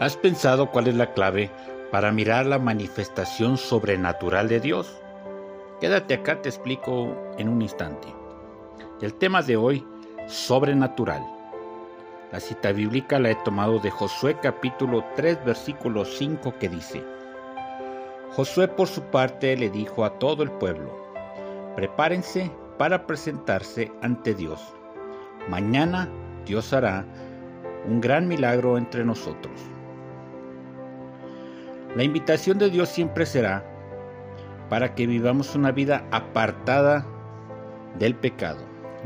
¿Has pensado cuál es la clave para mirar la manifestación sobrenatural de Dios? Quédate acá, te explico en un instante. El tema de hoy, sobrenatural. La cita bíblica la he tomado de Josué capítulo 3 versículo 5 que dice, Josué por su parte le dijo a todo el pueblo, prepárense para presentarse ante Dios. Mañana Dios hará un gran milagro entre nosotros. La invitación de Dios siempre será para que vivamos una vida apartada del pecado.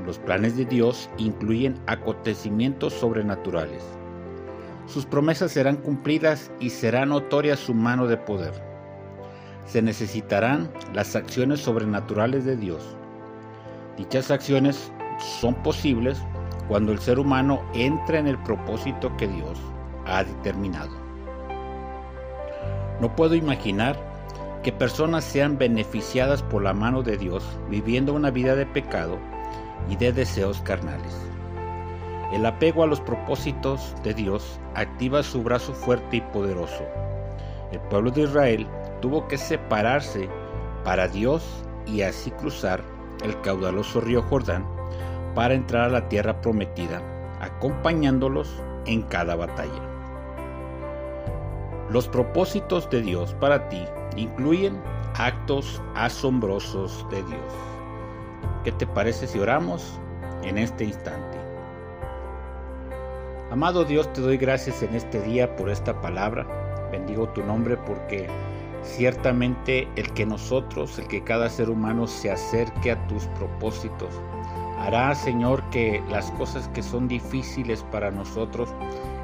Los planes de Dios incluyen acontecimientos sobrenaturales. Sus promesas serán cumplidas y será notoria su mano de poder. Se necesitarán las acciones sobrenaturales de Dios. Dichas acciones son posibles cuando el ser humano entra en el propósito que Dios ha determinado. No puedo imaginar que personas sean beneficiadas por la mano de Dios viviendo una vida de pecado y de deseos carnales. El apego a los propósitos de Dios activa su brazo fuerte y poderoso. El pueblo de Israel tuvo que separarse para Dios y así cruzar el caudaloso río Jordán para entrar a la tierra prometida, acompañándolos en cada batalla. Los propósitos de Dios para ti incluyen actos asombrosos de Dios. ¿Qué te parece si oramos en este instante? Amado Dios, te doy gracias en este día por esta palabra. Bendigo tu nombre porque ciertamente el que nosotros, el que cada ser humano se acerque a tus propósitos, hará, Señor, que las cosas que son difíciles para nosotros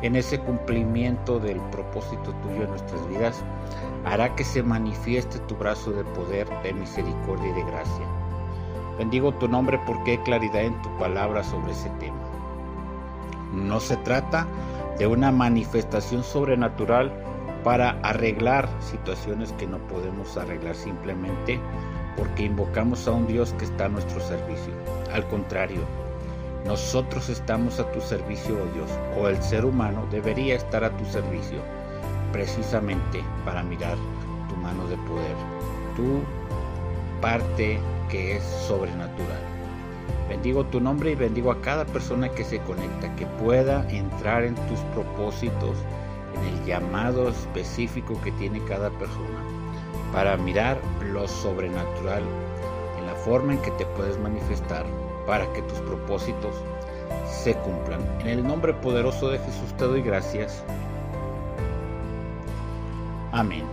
en ese cumplimiento del propósito tuyo en nuestras vidas, hará que se manifieste tu brazo de poder, de misericordia y de gracia. Bendigo tu nombre porque hay claridad en tu palabra sobre ese tema. No se trata de una manifestación sobrenatural para arreglar situaciones que no podemos arreglar simplemente porque invocamos a un Dios que está a nuestro servicio. Al contrario, nosotros estamos a tu servicio, oh Dios, o el ser humano debería estar a tu servicio, precisamente para mirar tu mano de poder, tu parte que es sobrenatural. Bendigo tu nombre y bendigo a cada persona que se conecta, que pueda entrar en tus propósitos, en el llamado específico que tiene cada persona, para mirar lo sobrenatural, en la forma en que te puedes manifestar para que tus propósitos se cumplan. En el nombre poderoso de Jesús te doy gracias. Amén.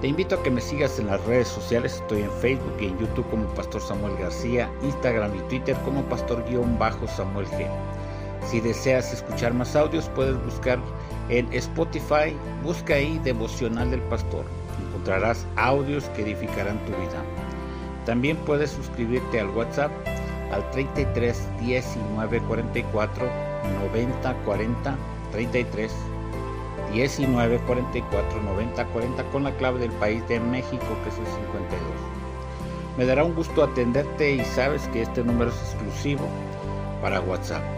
Te invito a que me sigas en las redes sociales. Estoy en Facebook y en YouTube como Pastor Samuel García, Instagram y Twitter como Pastor-Samuel G. Si deseas escuchar más audios, puedes buscar en Spotify, busca ahí Devocional del Pastor. Encontrarás audios que edificarán tu vida. También puedes suscribirte al WhatsApp al 33 19 44 90 40 33 19 44 90 40 con la clave del país de México que es el 52. Me dará un gusto atenderte y sabes que este número es exclusivo para WhatsApp.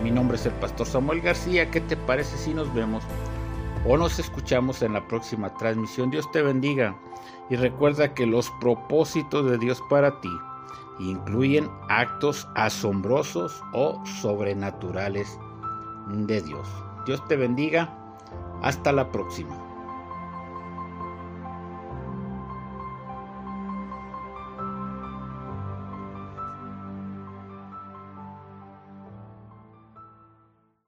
Mi nombre es el pastor Samuel García. ¿Qué te parece si nos vemos o nos escuchamos en la próxima transmisión? Dios te bendiga y recuerda que los propósitos de Dios para ti incluyen actos asombrosos o sobrenaturales de Dios. Dios te bendiga. Hasta la próxima.